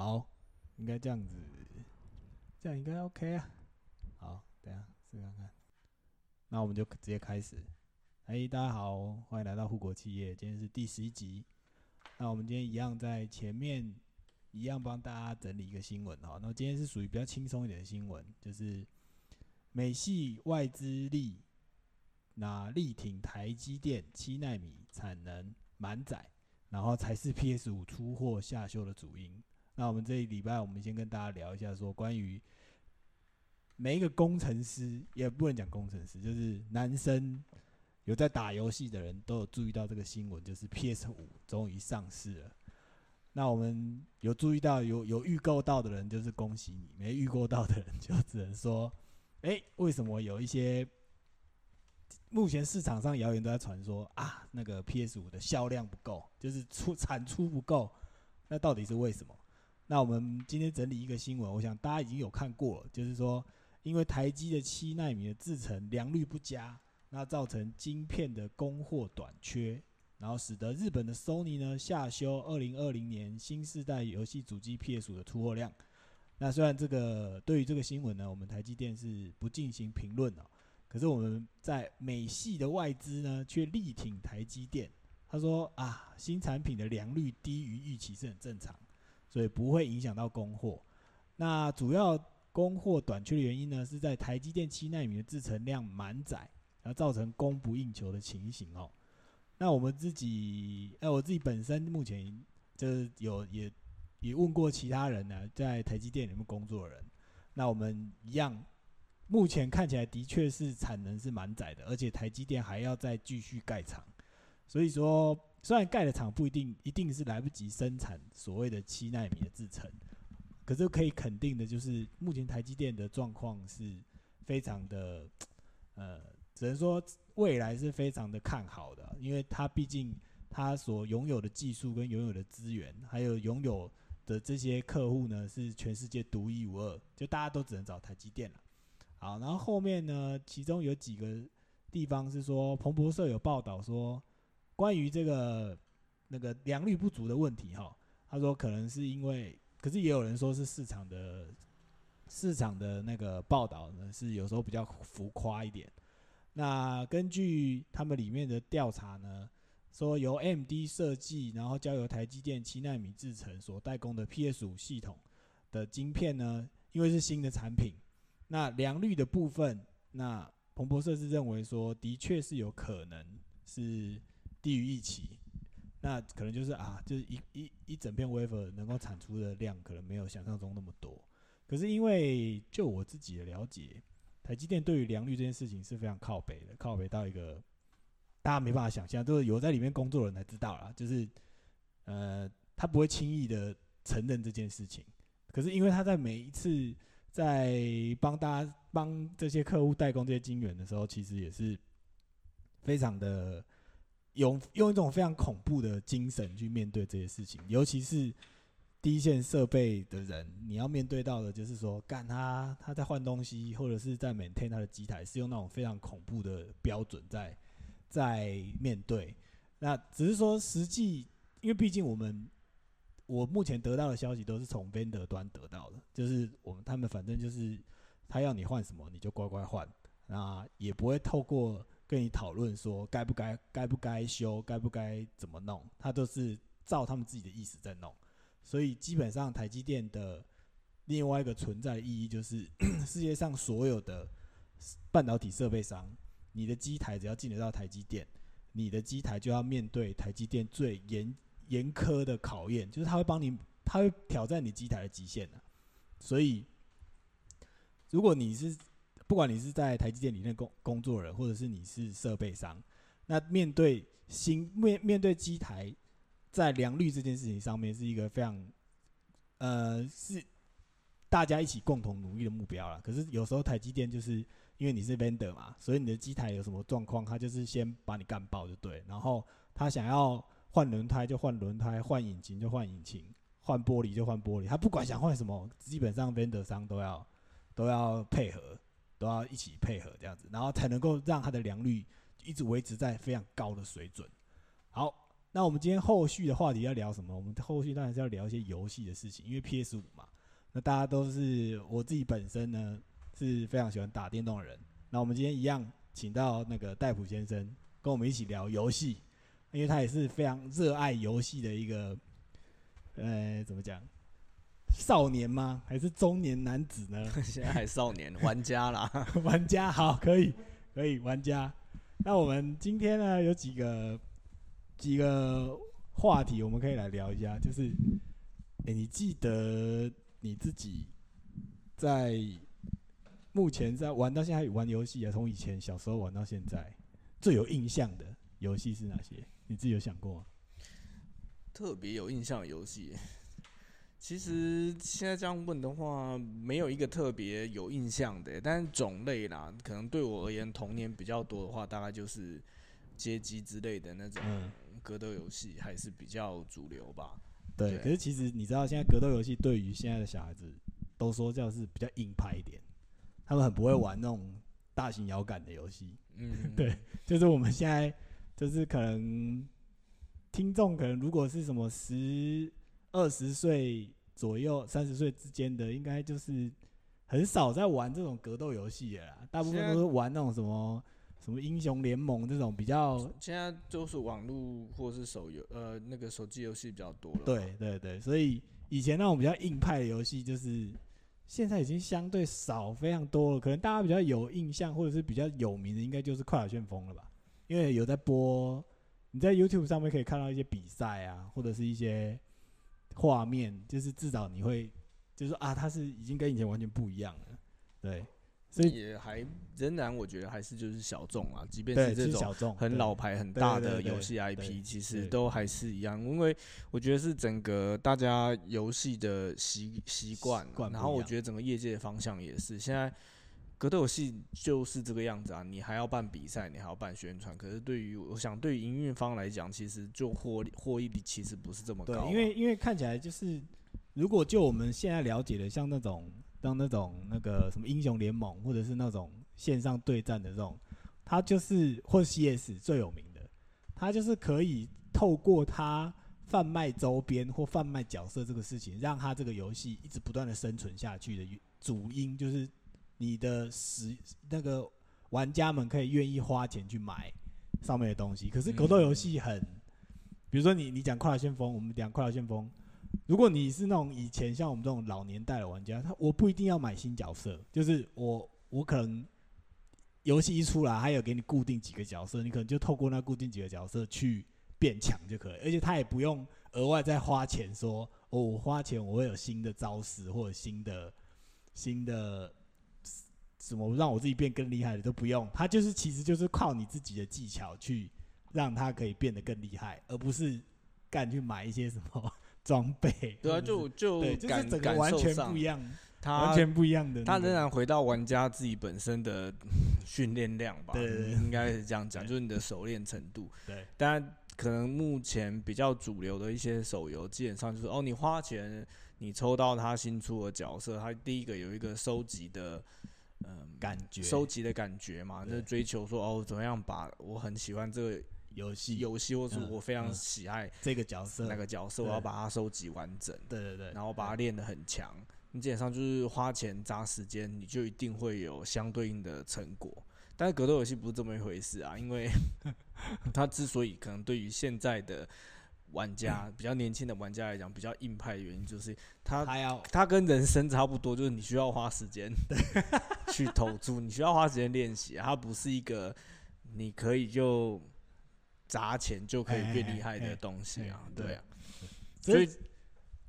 好，应该这样子，这样应该 OK 啊。好，等下试看看。那我们就直接开始。哎，大家好，欢迎来到护国企业，今天是第十一集。那我们今天一样在前面一样帮大家整理一个新闻哈。那今天是属于比较轻松一点的新闻，就是美系外资力那力挺台积电七纳米产能满载，然后才是 PS 五出货下修的主因。那我们这一礼拜，我们先跟大家聊一下，说关于每一个工程师，也不能讲工程师，就是男生有在打游戏的人都有注意到这个新闻，就是 PS 五终于上市了。那我们有注意到有有预购到的人，就是恭喜你；没预购到的人，就只能说，哎，为什么有一些目前市场上谣言都在传说啊，那个 PS 五的销量不够，就是出产出不够，那到底是为什么？那我们今天整理一个新闻，我想大家已经有看过了，就是说，因为台积的七纳米的制程良率不佳，那造成晶片的供货短缺，然后使得日本的 Sony 呢下修二零二零年新世代游戏主机 PS 五的出货量。那虽然这个对于这个新闻呢，我们台积电是不进行评论哦，可是我们在美系的外资呢却力挺台积电，他说啊，新产品的良率低于预期是很正常。所以不会影响到供货。那主要供货短缺的原因呢，是在台积电七纳米的制程量满载，然后造成供不应求的情形哦。那我们自己，哎，我自己本身目前就是有也也问过其他人呢，在台积电里面工作的人。那我们一样，目前看起来的确是产能是满载的，而且台积电还要再继续盖厂。所以说。虽然盖的厂不一定一定是来不及生产所谓的七纳米的制程，可是可以肯定的就是，目前台积电的状况是非常的，呃，只能说未来是非常的看好的，因为它毕竟它所拥有的技术跟拥有的资源，还有拥有的这些客户呢，是全世界独一无二，就大家都只能找台积电了。好，然后后面呢，其中有几个地方是说，彭博社有报道说。关于这个那个良率不足的问题，哈，他说可能是因为，可是也有人说是市场的市场的那个报道呢，是有时候比较浮夸一点。那根据他们里面的调查呢，说由 MD 设计，然后交由台积电七纳米制程所代工的 PS 五系统的晶片呢，因为是新的产品，那良率的部分，那彭博社是认为说，的确是有可能是。低于预期，那可能就是啊，就是一一一整片 wafer 能够产出的量可能没有想象中那么多。可是因为就我自己的了解，台积电对于良率这件事情是非常靠北的，靠北到一个大家没办法想象，都是有在里面工作的人才知道啦。就是呃，他不会轻易的承认这件事情。可是因为他在每一次在帮大家帮这些客户代工这些晶圆的时候，其实也是非常的。用用一种非常恐怖的精神去面对这些事情，尤其是第一线设备的人，你要面对到的就是说，干他他在换东西，或者是在 maintain 他的机台，是用那种非常恐怖的标准在在面对。那只是说实际，因为毕竟我们我目前得到的消息都是从 vendor 端得到的，就是我们他们反正就是他要你换什么，你就乖乖换，那也不会透过。跟你讨论说该不该该不该修该不该怎么弄，他都是照他们自己的意思在弄，所以基本上台积电的另外一个存在的意义就是 世界上所有的半导体设备商，你的机台只要进得到台积电，你的机台就要面对台积电最严严苛的考验，就是他会帮你，他会挑战你机台的极限的，所以如果你是。不管你是在台积电里面工工作人，或者是你是设备商，那面对新面面对机台在良率这件事情上面，是一个非常呃是大家一起共同努力的目标了。可是有时候台积电就是因为你是 vendor 嘛，所以你的机台有什么状况，他就是先把你干爆就对。然后他想要换轮胎就换轮胎，换引擎就换引擎，换玻璃就换玻璃，他不管想换什么，基本上 vendor 商都要都要配合。都要一起配合这样子，然后才能够让它的良率一直维持在非常高的水准。好，那我们今天后续的话题要聊什么？我们后续当然是要聊一些游戏的事情，因为 PS 五嘛，那大家都是我自己本身呢是非常喜欢打电动的人。那我们今天一样请到那个戴普先生跟我们一起聊游戏，因为他也是非常热爱游戏的一个，呃，怎么讲？少年吗？还是中年男子呢？现在还少年玩家啦，玩家好，可以，可以，玩家。那我们今天呢，有几个几个话题，我们可以来聊一下。就是，哎，你记得你自己在目前在玩到现在玩游戏啊，从以前小时候玩到现在，最有印象的游戏是哪些？你自己有想过吗？特别有印象的游戏。其实现在这样问的话，没有一个特别有印象的，但是种类啦，可能对我而言，童年比较多的话，大概就是街机之类的那种格斗游戏，还是比较主流吧。对，可是其实你知道，现在格斗游戏对于现在的小孩子都说叫是比较硬派一点，他们很不会玩那种大型摇杆的游戏。嗯，对，就是我们现在就是可能听众可能如果是什么十。二十岁左右、三十岁之间的，应该就是很少在玩这种格斗游戏了啦。大部分都是玩那种什么什么英雄联盟这种比较。现在就是网络或是手游，呃，那个手机游戏比较多了。对对对，所以以前那种比较硬派的游戏，就是现在已经相对少非常多了。可能大家比较有印象或者是比较有名的，应该就是《快打旋风》了吧？因为有在播，你在 YouTube 上面可以看到一些比赛啊，或者是一些。画面就是至少你会，就是啊，它是已经跟以前完全不一样了，对，所以也还仍然我觉得还是就是小众啊，即便是这种很老牌很大的游戏 IP，其实都还是一样，因为我觉得是整个大家游戏的习习惯，然后我觉得整个业界的方向也是现在。格斗游戏就是这个样子啊，你还要办比赛，你还要办宣传。可是对于我想，对于营运方来讲，其实就获利获益率其实不是这么高。对，因为因为看起来就是，如果就我们现在了解的，像那种像那种那个什么英雄联盟，或者是那种线上对战的这种，它就是或 CS 最有名的，它就是可以透过它贩卖周边或贩卖角色这个事情，让它这个游戏一直不断的生存下去的主因就是。你的使那个玩家们可以愿意花钱去买上面的东西，可是格斗游戏很，比如说你你讲快乐旋风，我们讲快乐旋风，如果你是那种以前像我们这种老年代的玩家，他我不一定要买新角色，就是我我可能游戏一出来，他有给你固定几个角色，你可能就透过那固定几个角色去变强就可以，而且他也不用额外再花钱说，哦，我花钱我会有新的招式或者新的新的。什么让我自己变更厉害的都不用，他就是其实就是靠你自己的技巧去让他可以变得更厉害，而不是干去买一些什么装备。对啊，就就对，就是整个完全不一样，他完全不一样的。他仍然回到玩家自己本身的训练量吧，对，应该是这样讲，就是你的熟练程度。对，但可能目前比较主流的一些手游，基本上就是哦，你花钱，你抽到他新出的角色，他第一个有一个收集的。嗯，感觉收集的感觉嘛，就是追求说哦，怎么样把我很喜欢这个游戏游戏，或者我非常喜爱这个角色那个角色，我要把它收集完整。对对对，然后把它练得很强。你基本上就是花钱砸时间，你就一定会有相对应的成果。但是格斗游戏不是这么一回事啊，因为 它之所以可能对于现在的。玩家 比较年轻的玩家来讲，比较硬派的原因就是他他要他跟人生差不多，就是你需要花时间去投注，你需要花时间练习，它不是一个你可以就砸钱就可以变厉害的东西啊，对啊，所以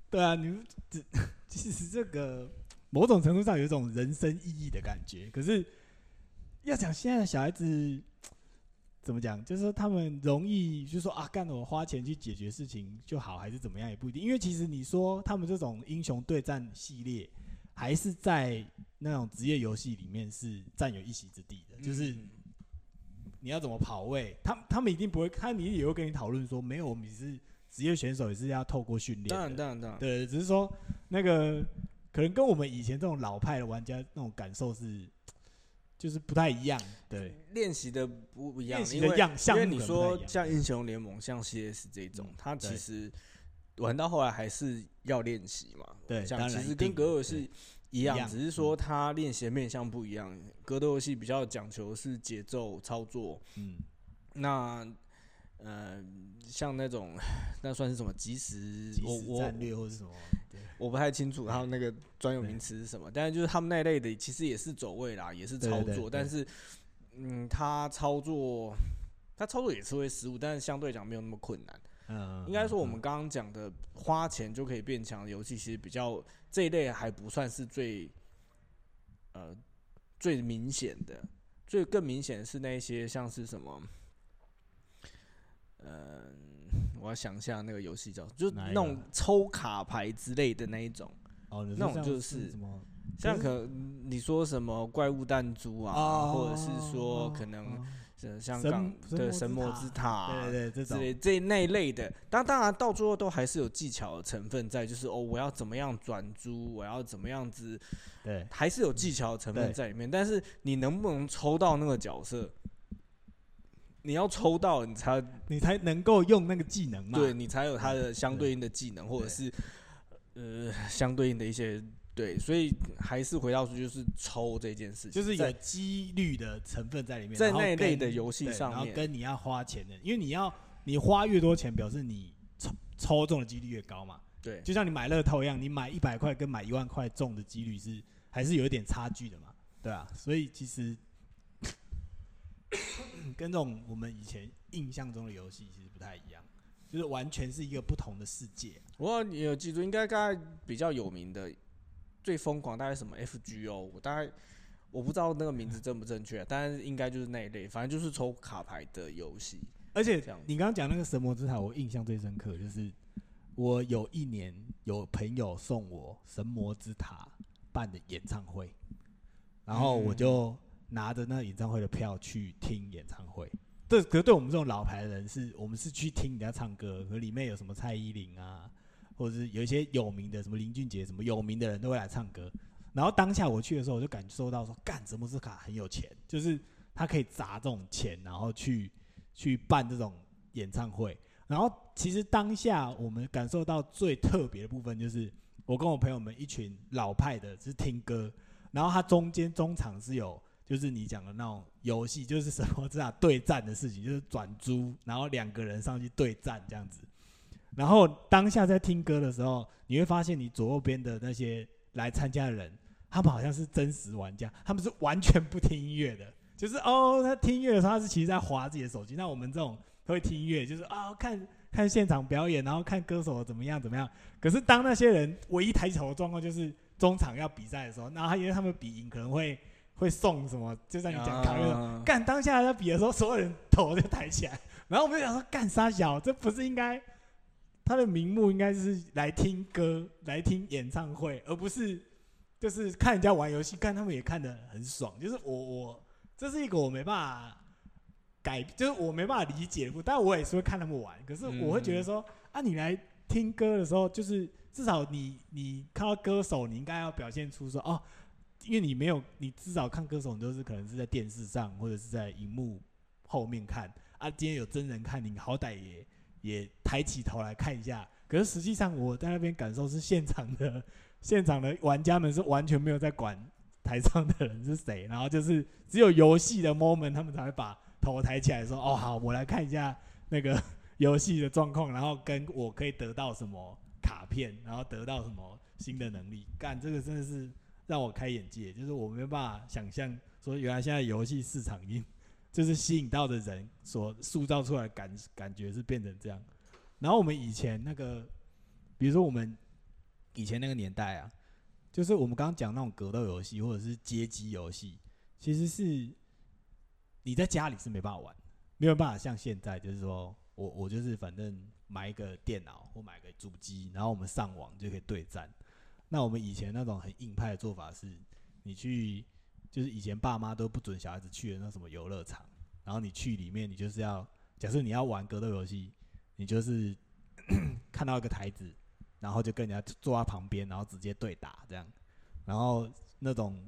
对啊，你这其实这个某种程度上有一种人生意义的感觉，可是要讲现在的小孩子。怎么讲？就是说他们容易，就说啊，干了我花钱去解决事情就好，还是怎么样也不一定。因为其实你说他们这种英雄对战系列，还是在那种职业游戏里面是占有一席之地的。就是你要怎么跑位，他他们一定不会，他你也会跟你讨论说，没有，我们是职业选手，也是要透过训练。当然，当然，当然。对，只是说那个可能跟我们以前这种老派的玩家那种感受是。就是不太一样。对，练习的不一样，练习的样因为你说像英雄联盟、像 CS 这种，它其实玩到后来还是要练习嘛。对，像其实跟格斗游戏一样，只是说他练习的面向不一样。格斗游戏比较讲求是节奏操作，嗯，那。呃，像那种，那算是什么即时我我战略或是什么？我不太清楚，他们那个专有名词是什么。但是就是他们那类的，其实也是走位啦，也是操作。但是，嗯，他操作，他操作也是会失误，但是相对讲没有那么困难。嗯，应该说我们刚刚讲的花钱就可以变强的游戏，其实比较这一类还不算是最，呃，最明显的。最更明显的是那些像是什么。嗯，我要想一下那个游戏叫，就是那种抽卡牌之类的那一种。哦，那种就是什么，像可你说什么怪物弹珠啊，或者是说可能香港的神魔之塔，对对，这种这那一类的。当当然到最后都还是有技巧的成分在，就是哦，我要怎么样转租，我要怎么样子，对，还是有技巧的成分在里面。但是你能不能抽到那个角色？你要抽到，你才你才能够用那个技能嘛？对你才有它的相对应的技能，或者是呃相对应的一些对，所以还是回到说，就是抽这件事情，就是有几率的成分在里面，在那一类的游戏上面，然后跟你要花钱的，因为你要你花越多钱，表示你抽抽中的几率越高嘛。对，就像你买乐透一样，你买一百块跟买一万块中的几率是还是有一点差距的嘛？对啊，所以其实。跟这种我们以前印象中的游戏其实不太一样，就是完全是一个不同的世界。我你有记住，应该刚才比较有名的、最疯狂大概什么 FGO，我大概我不知道那个名字正不正确，但是应该就是那一类，反正就是抽卡牌的游戏。而且你刚刚讲那个神魔之塔，我印象最深刻就是我有一年有朋友送我神魔之塔办的演唱会，然后我就。拿着那演唱会的票去听演唱会，这可是对我们这种老牌的人是，我们是去听人家唱歌，可里面有什么蔡依林啊，或者是有一些有名的什么林俊杰什么有名的人都会来唱歌。然后当下我去的时候，我就感受到说，干什么斯卡很有钱，就是他可以砸这种钱，然后去去办这种演唱会。然后其实当下我们感受到最特别的部分，就是我跟我朋友们一群老派的，是听歌，然后他中间中场是有。就是你讲的那种游戏，就是什么这样对战的事情，就是转租，然后两个人上去对战这样子。然后当下在听歌的时候，你会发现你左右边的那些来参加的人，他们好像是真实玩家，他们是完全不听音乐的。就是哦，他听音乐的时候，他是其实在划自己的手机。那我们这种会听音乐，就是啊，看看现场表演，然后看歌手怎么样怎么样。可是当那些人唯一抬起头的状况，就是中场要比赛的时候，然后因为他们比赢，可能会。会送什么？就像你讲卡乐干当下在比的时候，所有人头就抬起来，然后我们就想说干啥小？这不是应该他的名目应该是来听歌、来听演唱会，而不是就是看人家玩游戏，看他们也看得很爽。就是我我这是一个我没办法改，就是我没办法理解的，但我也是会看他们玩。可是我会觉得说啊，你来听歌的时候，就是至少你你看到歌手，你应该要表现出说哦。因为你没有，你至少看歌手，你都是可能是在电视上或者是在荧幕后面看啊。今天有真人看，你好歹也也抬起头来看一下。可是实际上我在那边感受是现场的，现场的玩家们是完全没有在管台上的人是谁，然后就是只有游戏的 moment，他们才会把头抬起来说：“哦，好，我来看一下那个 游戏的状况，然后跟我可以得到什么卡片，然后得到什么新的能力。”干这个真的是。让我开眼界，就是我没办法想象，说原来现在游戏市场已经就是吸引到的人所塑造出来感感觉是变成这样。然后我们以前那个，比如说我们以前那个年代啊，就是我们刚刚讲那种格斗游戏或者是街机游戏，其实是你在家里是没办法玩，没有办法像现在，就是说我我就是反正买一个电脑或买个主机，然后我们上网就可以对战。那我们以前那种很硬派的做法是，你去就是以前爸妈都不准小孩子去的那什么游乐场，然后你去里面，你就是要假设你要玩格斗游戏，你就是 看到一个台子，然后就跟人家坐在旁边，然后直接对打这样，然后那种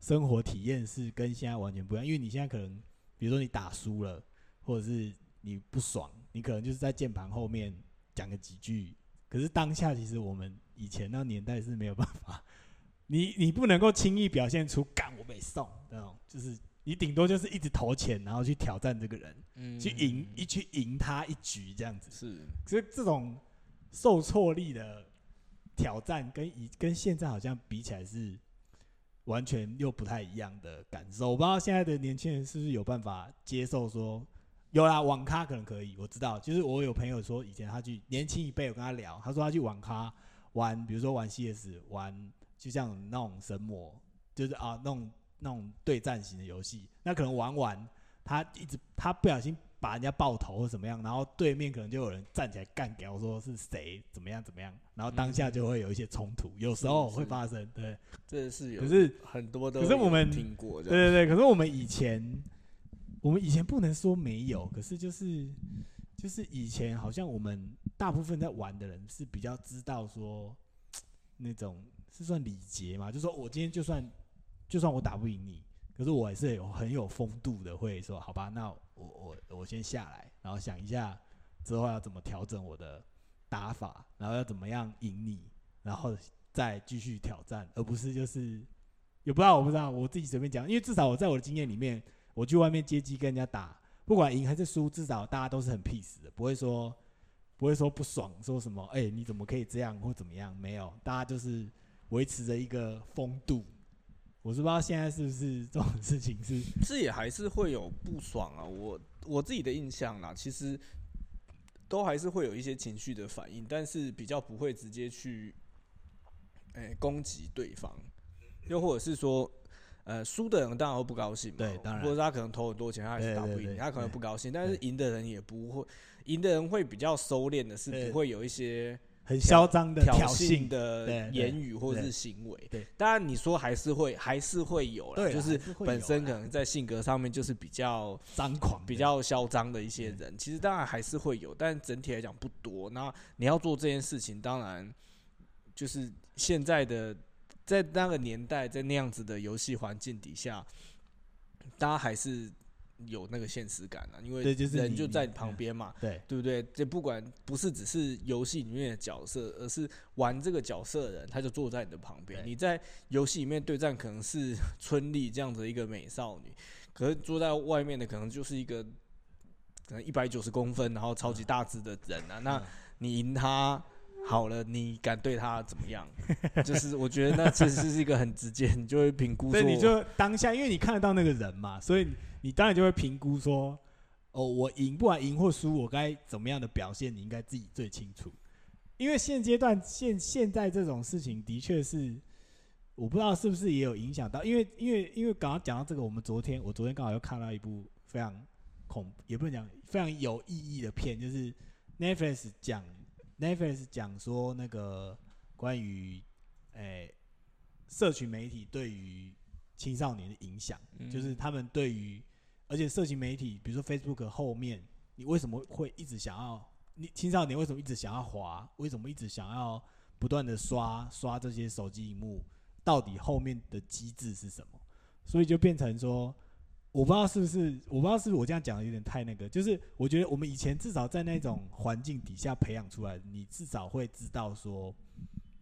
生活体验是跟现在完全不一样。因为你现在可能，比如说你打输了，或者是你不爽，你可能就是在键盘后面讲个几句。可是当下其实我们以前那年代是没有办法，你你不能够轻易表现出“干我没送”那种，就是你顶多就是一直投钱，然后去挑战这个人，嗯，去赢一去赢他一局这样子。是，所以这种受挫力的挑战，跟以跟现在好像比起来是完全又不太一样的感受。我不知道现在的年轻人是不是有办法接受说。有啦，网咖可能可以，我知道。就是我有朋友说，以前他去年轻一辈，我跟他聊，他说他去网咖玩，比如说玩 CS，玩就像那种神魔，就是啊那种那种对战型的游戏。那可能玩完，他一直他不小心把人家爆头或怎么样，然后对面可能就有人站起来干掉，说是谁怎么样怎么样，然后当下就会有一些冲突，有时候会发生。对，这是有，可是很多都可是我们听过，对对对，可是我们以前。我们以前不能说没有，可是就是就是以前好像我们大部分在玩的人是比较知道说那种是算礼节嘛，就说我今天就算就算我打不赢你，可是我还是有很有风度的，会说好吧，那我我我先下来，然后想一下之后要怎么调整我的打法，然后要怎么样赢你，然后再继续挑战，而不是就是也不知道我不知道我自己随便讲，因为至少我在我的经验里面。我去外面接机跟人家打，不管赢还是输，至少大家都是很 peace 的，不会说不会说不爽，说什么哎你怎么可以这样或怎么样？没有，大家就是维持着一个风度。我是不知道现在是不是这种事情是，这也还是会有不爽啊。我我自己的印象啦，其实都还是会有一些情绪的反应，但是比较不会直接去哎攻击对方，又或者是说。呃，输的人当然会不高兴嘛，对，当然，或者他可能投很多钱，他还是打不赢，他可能不高兴。但是赢的人也不会，赢的人会比较收敛的，是不会有一些很嚣张的挑衅的言语或者是行为。对，当然你说还是会，还是会有了，就是本身可能在性格上面就是比较张狂、比较嚣张的一些人，其实当然还是会有，但整体来讲不多。那你要做这件事情，当然就是现在的。在那个年代，在那样子的游戏环境底下，大家还是有那个现实感啊，因为人就在你旁边嘛，对对不对？这不管不是只是游戏里面的角色，而是玩这个角色的人，他就坐在你的旁边。你在游戏里面对战可能是 春丽这样子一个美少女，可是坐在外面的可能就是一个可能一百九十公分，然后超级大只的人啊。那你赢他？好了，你敢对他怎么样？就是我觉得那其实是一个很直接，你就会评估。对，你就当下，因为你看得到那个人嘛，所以你当然就会评估说，哦，我赢不管赢或输，我该怎么样的表现，你应该自己最清楚。因为现阶段现现在这种事情的确是，我不知道是不是也有影响到，因为因为因为刚刚讲到这个，我们昨天我昨天刚好又看到一部非常恐，也不能讲非常有意义的片，就是 Netflix 讲。Netflix 讲说那个关于诶社群媒体对于青少年的影响，就是他们对于而且社群媒体，比如说 Facebook 后面，你为什么会一直想要你青少年为什么一直想要滑？为什么一直想要不断的刷刷这些手机荧幕？到底后面的机制是什么？所以就变成说。我不知道是不是，我不知道是不是我这样讲的有点太那个，就是我觉得我们以前至少在那种环境底下培养出来，你至少会知道说，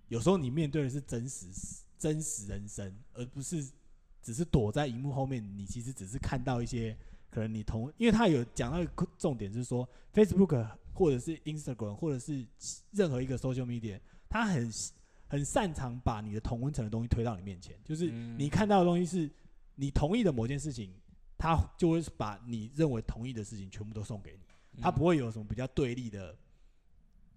有时候你面对的是真实真实人生，而不是只是躲在荧幕后面。你其实只是看到一些可能你同，因为他有讲到一个重点，就是说 Facebook 或者是 Instagram 或者是任何一个 social media，他很很擅长把你的同温层的东西推到你面前，就是你看到的东西是你同意的某件事情。他就会把你认为同意的事情全部都送给你，他不会有什么比较对立的，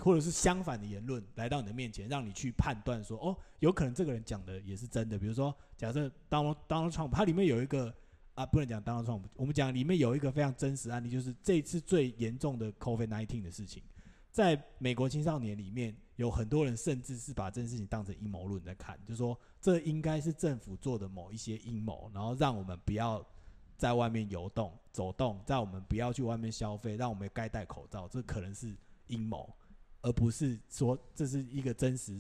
或者是相反的言论来到你的面前，让你去判断说，哦，有可能这个人讲的也是真的。比如说，假设 Donald Trump，它里面有一个啊，不能讲 Donald Trump，我们讲里面有一个非常真实案例，就是这次最严重的 COVID-19 的事情，在美国青少年里面，有很多人甚至是把这件事情当成阴谋论在看，就说这应该是政府做的某一些阴谋，然后让我们不要。在外面游动、走动，在我们不要去外面消费，让我们该戴口罩，这可能是阴谋，而不是说这是一个真实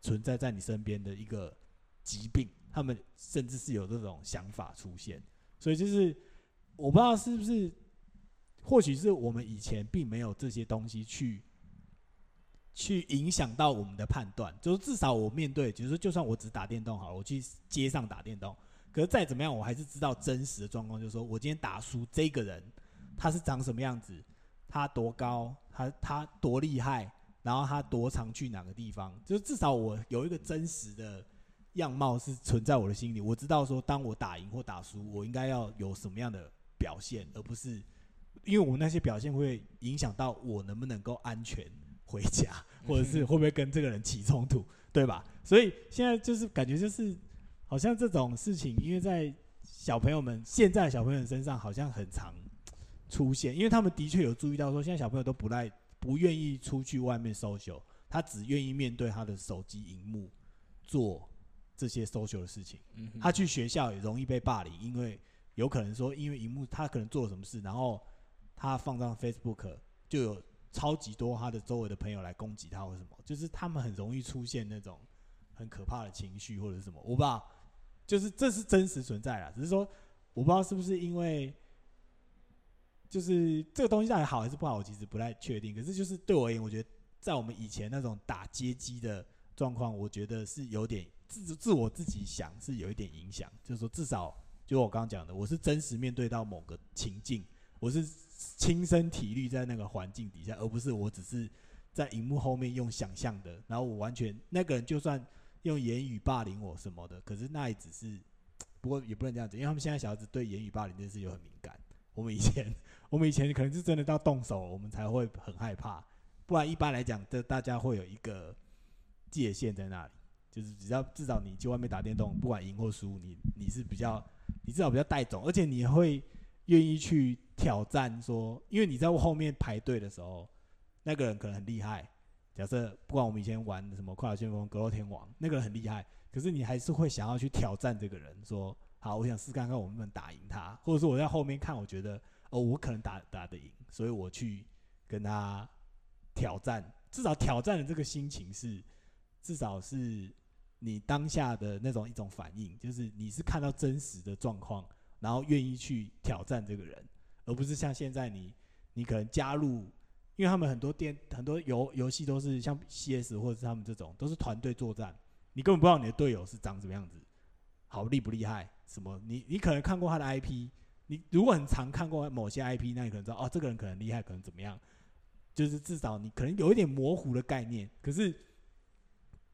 存在在你身边的一个疾病，他们甚至是有这种想法出现。所以就是我不知道是不是，或许是我们以前并没有这些东西去去影响到我们的判断。就是至少我面对，就是说，就算我只打电动好了，我去街上打电动，可是再怎么样，我还是知道真实的状况，就是说我今天打输这个人，他是长什么样子，他多高，他他多厉害。然后他多常去哪个地方？就至少我有一个真实的样貌是存在我的心里。我知道说，当我打赢或打输，我应该要有什么样的表现，而不是因为我那些表现会影响到我能不能够安全回家，或者是会不会跟这个人起冲突，对吧？所以现在就是感觉就是好像这种事情，因为在小朋友们现在小朋友身上好像很常出现，因为他们的确有注意到说，现在小朋友都不赖。不愿意出去外面 social，他只愿意面对他的手机荧幕做这些 social 的事情。他去学校也容易被霸凌，因为有可能说，因为荧幕他可能做了什么事，然后他放上 Facebook，就有超级多他的周围的朋友来攻击他或什么，就是他们很容易出现那种很可怕的情绪或者什么。我不知道，就是这是真实存在啊，只是说我不知道是不是因为。就是这个东西到底好还是不好，我其实不太确定。可是就是对我而言，我觉得在我们以前那种打街机的状况，我觉得是有点自自我自己想是有一点影响。就是说，至少就我刚刚讲的，我是真实面对到某个情境，我是亲身体力在那个环境底下，而不是我只是在荧幕后面用想象的。然后我完全那个人就算用言语霸凌我什么的，可是那也只是，不过也不能这样子，因为他们现在小孩子对言语霸凌这件事有很敏感。我们以前。我们以前可能是真的到动手，我们才会很害怕。不然一般来讲，这大家会有一个界限在那里，就是只要至少你去外面打电动，不管赢或输，你你是比较，你至少比较带种，而且你会愿意去挑战。说，因为你在后面排队的时候，那个人可能很厉害。假设不管我们以前玩什么快乐旋风、格斗天王，那个人很厉害，可是你还是会想要去挑战这个人，说好，我想试看看我们能不能打赢他，或者说我在后面看，我觉得。哦，我可能打打得赢，所以我去跟他挑战。至少挑战的这个心情是，至少是你当下的那种一种反应，就是你是看到真实的状况，然后愿意去挑战这个人，而不是像现在你你可能加入，因为他们很多电很多游游戏都是像 CS 或者是他们这种都是团队作战，你根本不知道你的队友是长什么样子，好厉不厉害？什么？你你可能看过他的 IP。你如果很常看过某些 IP，那你可能知道哦，这个人可能厉害，可能怎么样？就是至少你可能有一点模糊的概念。可是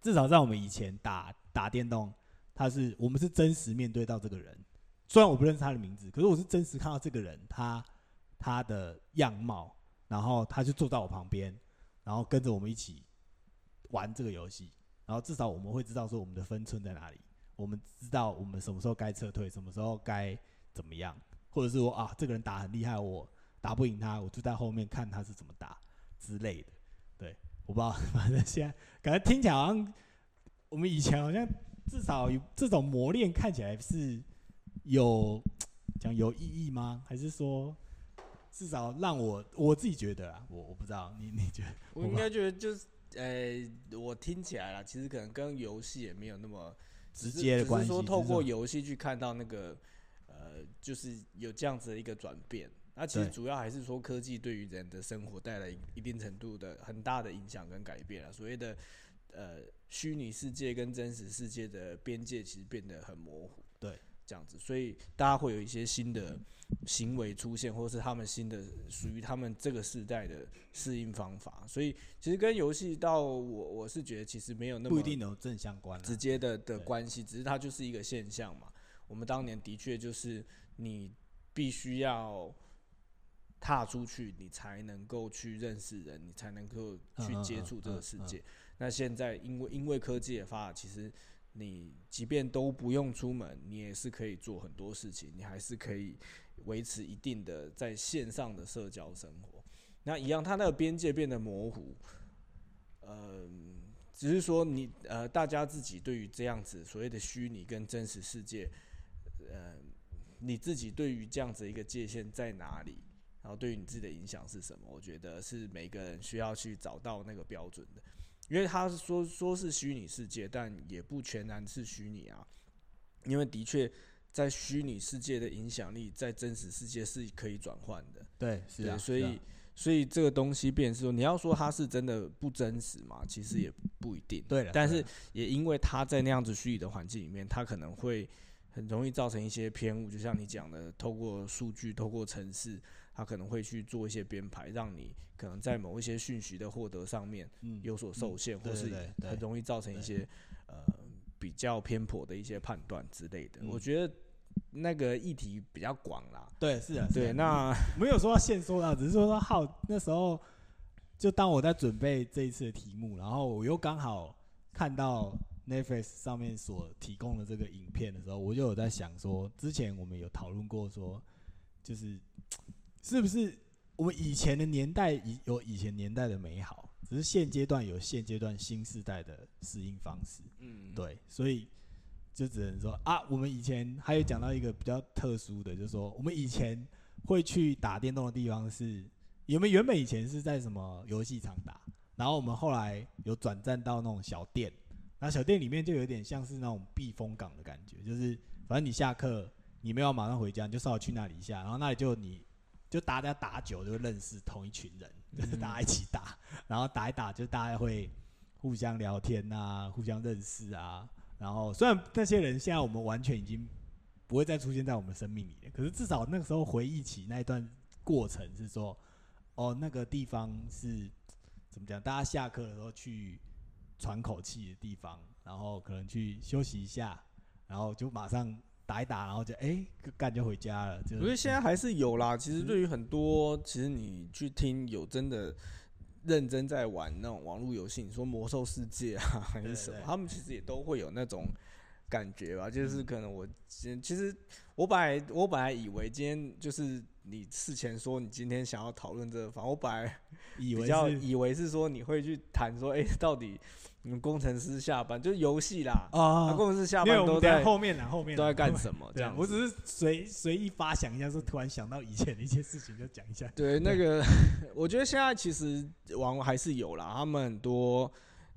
至少在我们以前打打电动，他是我们是真实面对到这个人。虽然我不认识他的名字，可是我是真实看到这个人，他他的样貌，然后他就坐在我旁边，然后跟着我们一起玩这个游戏。然后至少我们会知道说我们的分寸在哪里，我们知道我们什么时候该撤退，什么时候该怎么样。或者是说啊，这个人打很厉害，我打不赢他，我就在后面看他是怎么打之类的。对，我不知道，反正现在感觉听起来好像我们以前好像至少有这种磨练，看起来是有讲有意义吗？还是说至少让我我自己觉得啊，我我不知道，你你觉得？我应该觉得就是，呃，我听起来啦，其实可能跟游戏也没有那么直接的关系，说透过游戏去看到那个。呃，就是有这样子的一个转变。那其实主要还是说科技对于人的生活带来一定程度的很大的影响跟改变啊。所谓的呃虚拟世界跟真实世界的边界其实变得很模糊。对，这样子，所以大家会有一些新的行为出现，或是他们新的属于他们这个时代的适应方法。所以其实跟游戏到我我是觉得其实没有那么不一定有正相关直接的的关系，只是它就是一个现象嘛。我们当年的确就是你必须要踏出去，你才能够去认识人，你才能够去接触这个世界。那现在因为因为科技的发达，其实你即便都不用出门，你也是可以做很多事情，你还是可以维持一定的在线上的社交生活。那一样，它那个边界变得模糊，嗯，只是说你呃，大家自己对于这样子所谓的虚拟跟真实世界。呃，你自己对于这样子一个界限在哪里？然后对于你自己的影响是什么？我觉得是每个人需要去找到那个标准的。因为他说说是虚拟世界，但也不全然是虚拟啊。因为的确，在虚拟世界的影响力，在真实世界是可以转换的。对，是啊。所以，所以这个东西，便是说，你要说它是真的不真实嘛？其实也不一定。对。但是，也因为它在那样子虚拟的环境里面，它可能会很容易造成一些偏误。就像你讲的，透过数据，透过程式。他可能会去做一些编排，让你可能在某一些讯息的获得上面有所受限，或是很容易造成一些呃比较偏颇的一些判断之类的。我觉得那个议题比较广啦。对，是啊，对，那没有说要限缩到，只是说说好那时候就当我在准备这一次的题目，然后我又刚好看到 Netflix 上面所提供的这个影片的时候，我就有在想说，之前我们有讨论过说，就是。是不是我们以前的年代以有以前年代的美好，只是现阶段有现阶段新时代的适应方式。嗯，对，所以就只能说啊，我们以前还有讲到一个比较特殊的，就是说我们以前会去打电动的地方是，我们原本以前是在什么游戏场打，然后我们后来有转战到那种小店，那小店里面就有点像是那种避风港的感觉，就是反正你下课你没有马上回家，你就稍微去那里一下，然后那里就你。就大家打久就认识同一群人，就是大家一起打，然后打一打就大家会互相聊天啊，互相认识啊。然后虽然那些人现在我们完全已经不会再出现在我们生命里了，可是至少那个时候回忆起那一段过程是说，哦，那个地方是怎么讲？大家下课的时候去喘口气的地方，然后可能去休息一下，然后就马上。打一打，然后就哎干就回家了。我觉得现在还是有啦。其实对于很多，其实你去听有真的认真在玩那种网络游戏，你说魔兽世界啊还是什么，他们其实也都会有那种感觉吧。就是可能我其实我本来我本来以为今天就是你事前说你今天想要讨论这个，反正我本来 以为以为是说你会去谈说，哎，到底。你们工程师下班就是游戏啦，啊，工程师下班都在后面啦，后面都在干什么？这样，我只是随随意发想一下，说突然想到以前的一些事情，就讲一下。对，那个 我觉得现在其实网还是有啦，他们很多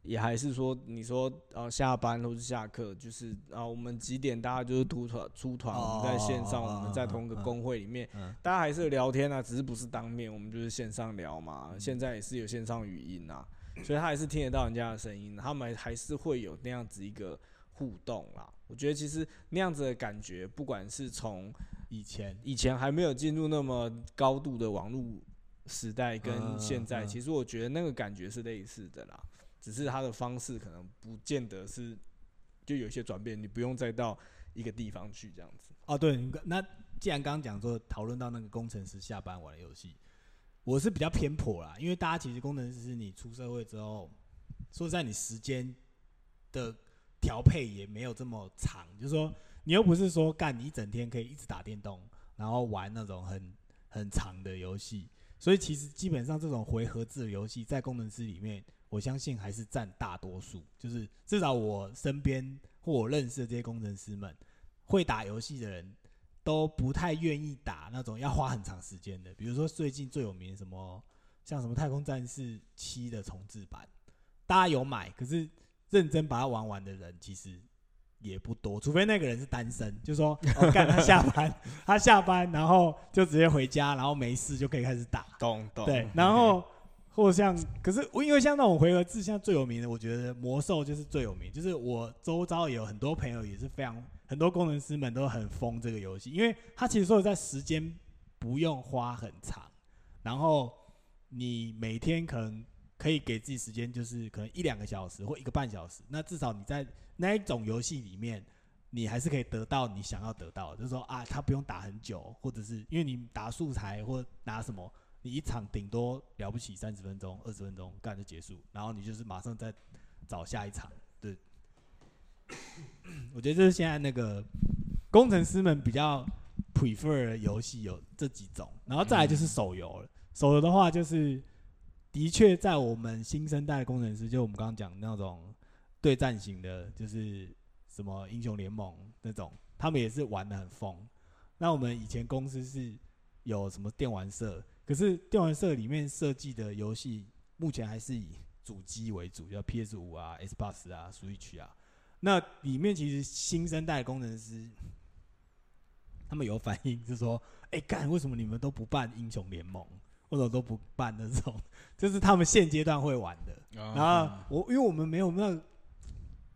也还是说，你说呃下班或是下课，就是啊我们几点大家就是出团出团，我们在线上，我们在同一个工会里面，大家还是聊天啊，只是不是当面，我们就是线上聊嘛。现在也是有线上语音啊。所以他还是听得到人家的声音，他们还是会有那样子一个互动啦。我觉得其实那样子的感觉，不管是从以前以前还没有进入那么高度的网络时代，跟现在，其实我觉得那个感觉是类似的啦。只是他的方式可能不见得是就有些转变，你不用再到一个地方去这样子。哦，对，那既然刚刚讲说讨论到那个工程师下班玩游戏。我是比较偏颇啦，因为大家其实工程师，你出社会之后，说实在，你时间的调配也没有这么长。就是说，你又不是说干你一整天可以一直打电动，然后玩那种很很长的游戏。所以其实基本上这种回合制的游戏，在工程师里面，我相信还是占大多数。就是至少我身边或我认识的这些工程师们，会打游戏的人。都不太愿意打那种要花很长时间的，比如说最近最有名什么，像什么《太空战士七》的重置版，大家有买，可是认真把它玩完的人其实也不多，除非那个人是单身，就说 干他下班，他下班然后就直接回家，然后没事就可以开始打。懂懂。对，然后或像，可是我因为像那种回合制，像最有名的，我觉得魔兽就是最有名，就是我周遭也有很多朋友也是非常。很多工程师们都很疯这个游戏，因为它其实说在时间不用花很长，然后你每天可能可以给自己时间，就是可能一两个小时或一个半小时，那至少你在那一种游戏里面，你还是可以得到你想要得到，就是说啊，他不用打很久，或者是因为你打素材或拿什么，你一场顶多了不起三十分钟、二十分钟干就结束，然后你就是马上再找下一场。对我觉得这是现在那个工程师们比较 prefer 游戏有这几种，然后再来就是手游了。手游的话，就是的确在我们新生代工程师，就我们刚刚讲那种对战型的，就是什么英雄联盟那种，他们也是玩的很疯。那我们以前公司是有什么电玩社，可是电玩社里面设计的游戏，目前还是以主机为主，叫 PS 五啊、S 八十啊、Switch 啊。那里面其实新生代工程师，他们有反应，是说：“哎，干，为什么你们都不办英雄联盟，或者都不办那种？就是他们现阶段会玩的。然后我，因为我们没有那，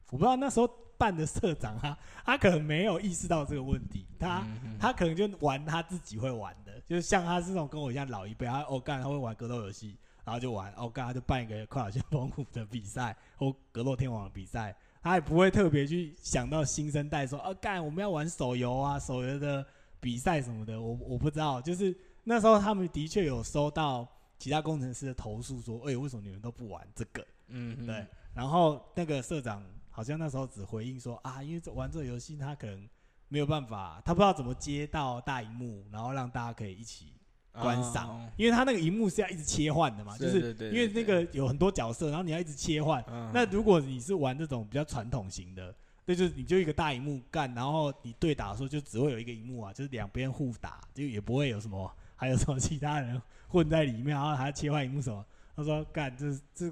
我不知道那时候办的社长啊，他可能没有意识到这个问题，他他可能就玩他自己会玩的，就是像他这种跟我一样老一辈，他哦干他会玩格斗游戏，然后就玩哦干他就办一个快打旋风五的比赛或格斗天王的比赛。”他也不会特别去想到新生代说啊干我们要玩手游啊手游的比赛什么的我我不知道就是那时候他们的确有收到其他工程师的投诉说哎为什么你们都不玩这个嗯对然后那个社长好像那时候只回应说啊因为玩这个游戏他可能没有办法他不知道怎么接到大荧幕然后让大家可以一起。观赏，因为他那个荧幕是要一直切换的嘛，就是因为那个有很多角色，然后你要一直切换。那如果你是玩这种比较传统型的，那就是你就一个大荧幕干，然后你对打的时候就只会有一个荧幕啊，就是两边互打，就也不会有什么，还有什么其他人混在里面，然后还要切换荧幕什么。他说干，这这，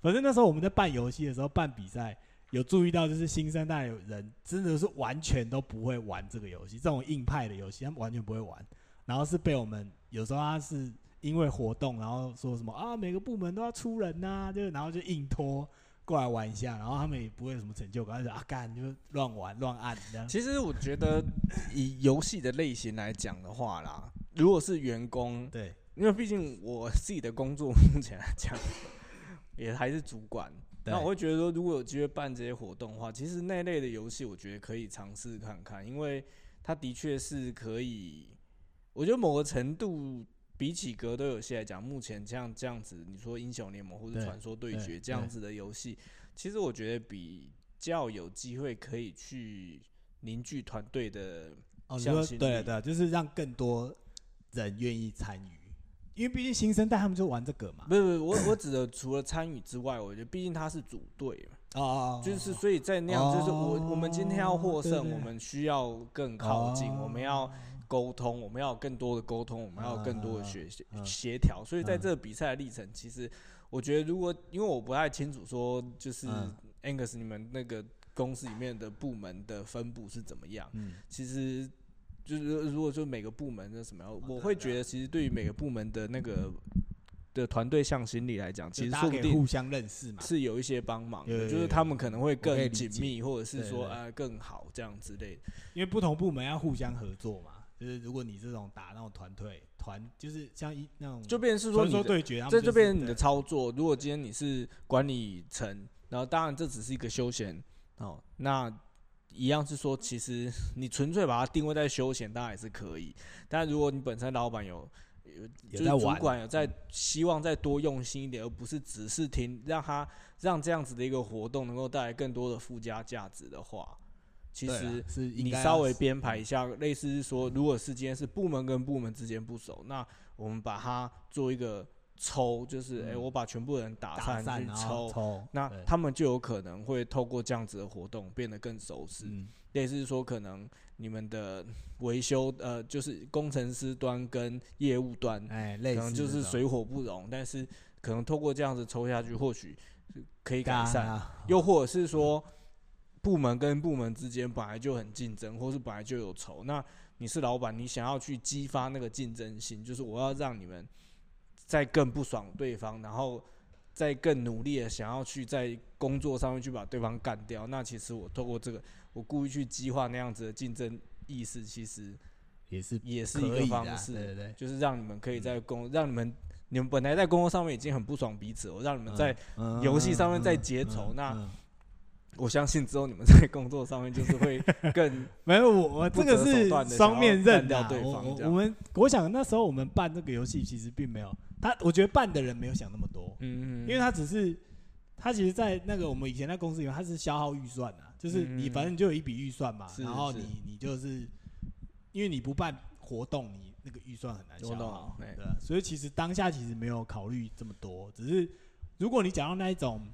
反正那时候我们在办游戏的时候办比赛，有注意到就是新生代人真的是完全都不会玩这个游戏，这种硬派的游戏他们完全不会玩，然后是被我们。有时候他是因为活动，然后说什么啊，每个部门都要出人呐，就然后就硬拖过来玩一下，然后他们也不会有什么成就感，就啊干就乱玩乱按这样。其实我觉得 以游戏的类型来讲的话啦，如果是员工，对，因为毕竟我自己的工作目前来讲也还是主管，那我会觉得说，如果有机会办这些活动的话，其实那类的游戏我觉得可以尝试看看，因为它的确是可以。我觉得某个程度，比起格斗游戏来讲，目前像这样子，你说英雄联盟或者传说对决这样子的游戏，其实我觉得比较有机会可以去凝聚团队的向心力。对对，就是让更多人愿意参与，因为毕竟新生代他们就玩这个嘛。不是不是，我我指的除了参与之外，我觉得毕竟他是组队嘛。哦就是所以在那样，就是我我们今天要获胜，我们需要更靠近，我们要。沟通，我们要更多的沟通，我们要更多的学协调。所以在这个比赛的历程，其实我觉得，如果因为我不太清楚说，就是 Angus 你们那个公司里面的部门的分布是怎么样。嗯，其实就是如果说每个部门的什么，我会觉得其实对于每个部门的那个的团队向心力来讲，其实说不定互相认识嘛，是有一些帮忙的，就是他们可能会更紧密，或者是说呃更好这样之类的。因为不同部门要互相合作嘛。就是如果你这种打那种团队团，就是像一那种，就变成是说说对决，这就变成你的操作。如果今天你是管理层，然后当然这只是一个休闲哦，那一样是说，其实你纯粹把它定位在休闲，当然也是可以。但如果你本身老板有有就是主管有在希望再多用心一点，而不是只是听让他让这样子的一个活动能够带来更多的附加价值的话。其实是你稍微编排一下，类似是说，如果是今天是部门跟部门之间不熟，那我们把它做一个抽，就是哎，我把全部人打散去抽，那他们就有可能会透过这样子的活动变得更熟识。类似说，可能你们的维修呃，就是工程师端跟业务端，哎，可能就是水火不容，但是可能透过这样子抽下去，或许可以改善，又或者是说。部门跟部门之间本来就很竞争，或是本来就有仇。那你是老板，你想要去激发那个竞争性，就是我要让你们再更不爽对方，然后再更努力的想要去在工作上面去把对方干掉。那其实我透过这个，我故意去激化那样子的竞争意识，其实也是也是一个方式，对对，就是让你们可以在工，让你们你们本来在工作上面已经很不爽彼此，我让你们在游戏上面再结仇，那。我相信之后你们在工作上面就是会更 没有我这个是双面刃的。我我们我想那时候我们办这个游戏其实并没有他，我觉得办的人没有想那么多，嗯嗯，因为他只是他其实，在那个我们以前在公司里面，他是消耗预算啊，就是你反正就有一笔预算嘛，然后你你就是因为你不办活动，你那个预算很难消耗，对，所以其实当下其实没有考虑这么多，只是如果你讲到那一种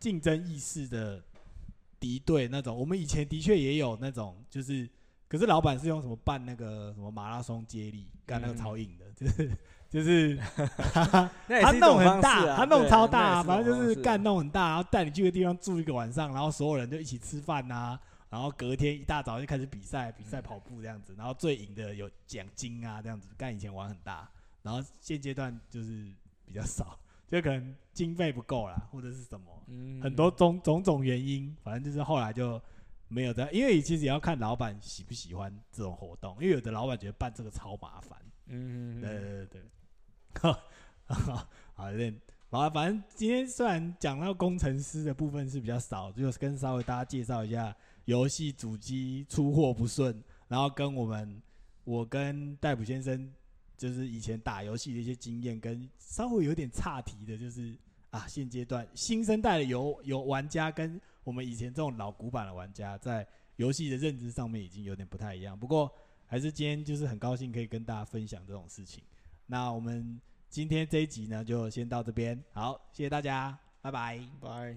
竞争意识的。敌对那种，我们以前的确也有那种，就是可是老板是用什么办那个什么马拉松接力，干那个超硬的，就是就是 他弄很大，他弄超大，反正就是干弄很大，然后带你去个地方住一个晚上，然后所有人就一起吃饭呐，然后隔天一大早就开始比赛，比赛跑步这样子，然后最赢的有奖金啊这样子，干以前玩很大，然后现阶段就是比较少，就可能经费不够啦，或者是什么，很多种种种原因，反正就是后来就。没有的，因为其实也要看老板喜不喜欢这种活动，因为有的老板觉得办这个超麻烦。嗯，对对对对。好，有点好。反正今天虽然讲到工程师的部分是比较少，就是跟稍微大家介绍一下游戏主机出货不顺，然后跟我们我跟戴普先生就是以前打游戏的一些经验，跟稍微有点差题的，就是啊，现阶段新生代的游游玩家跟。我们以前这种老古板的玩家，在游戏的认知上面已经有点不太一样。不过，还是今天就是很高兴可以跟大家分享这种事情。那我们今天这一集呢，就先到这边。好，谢谢大家，拜拜，拜。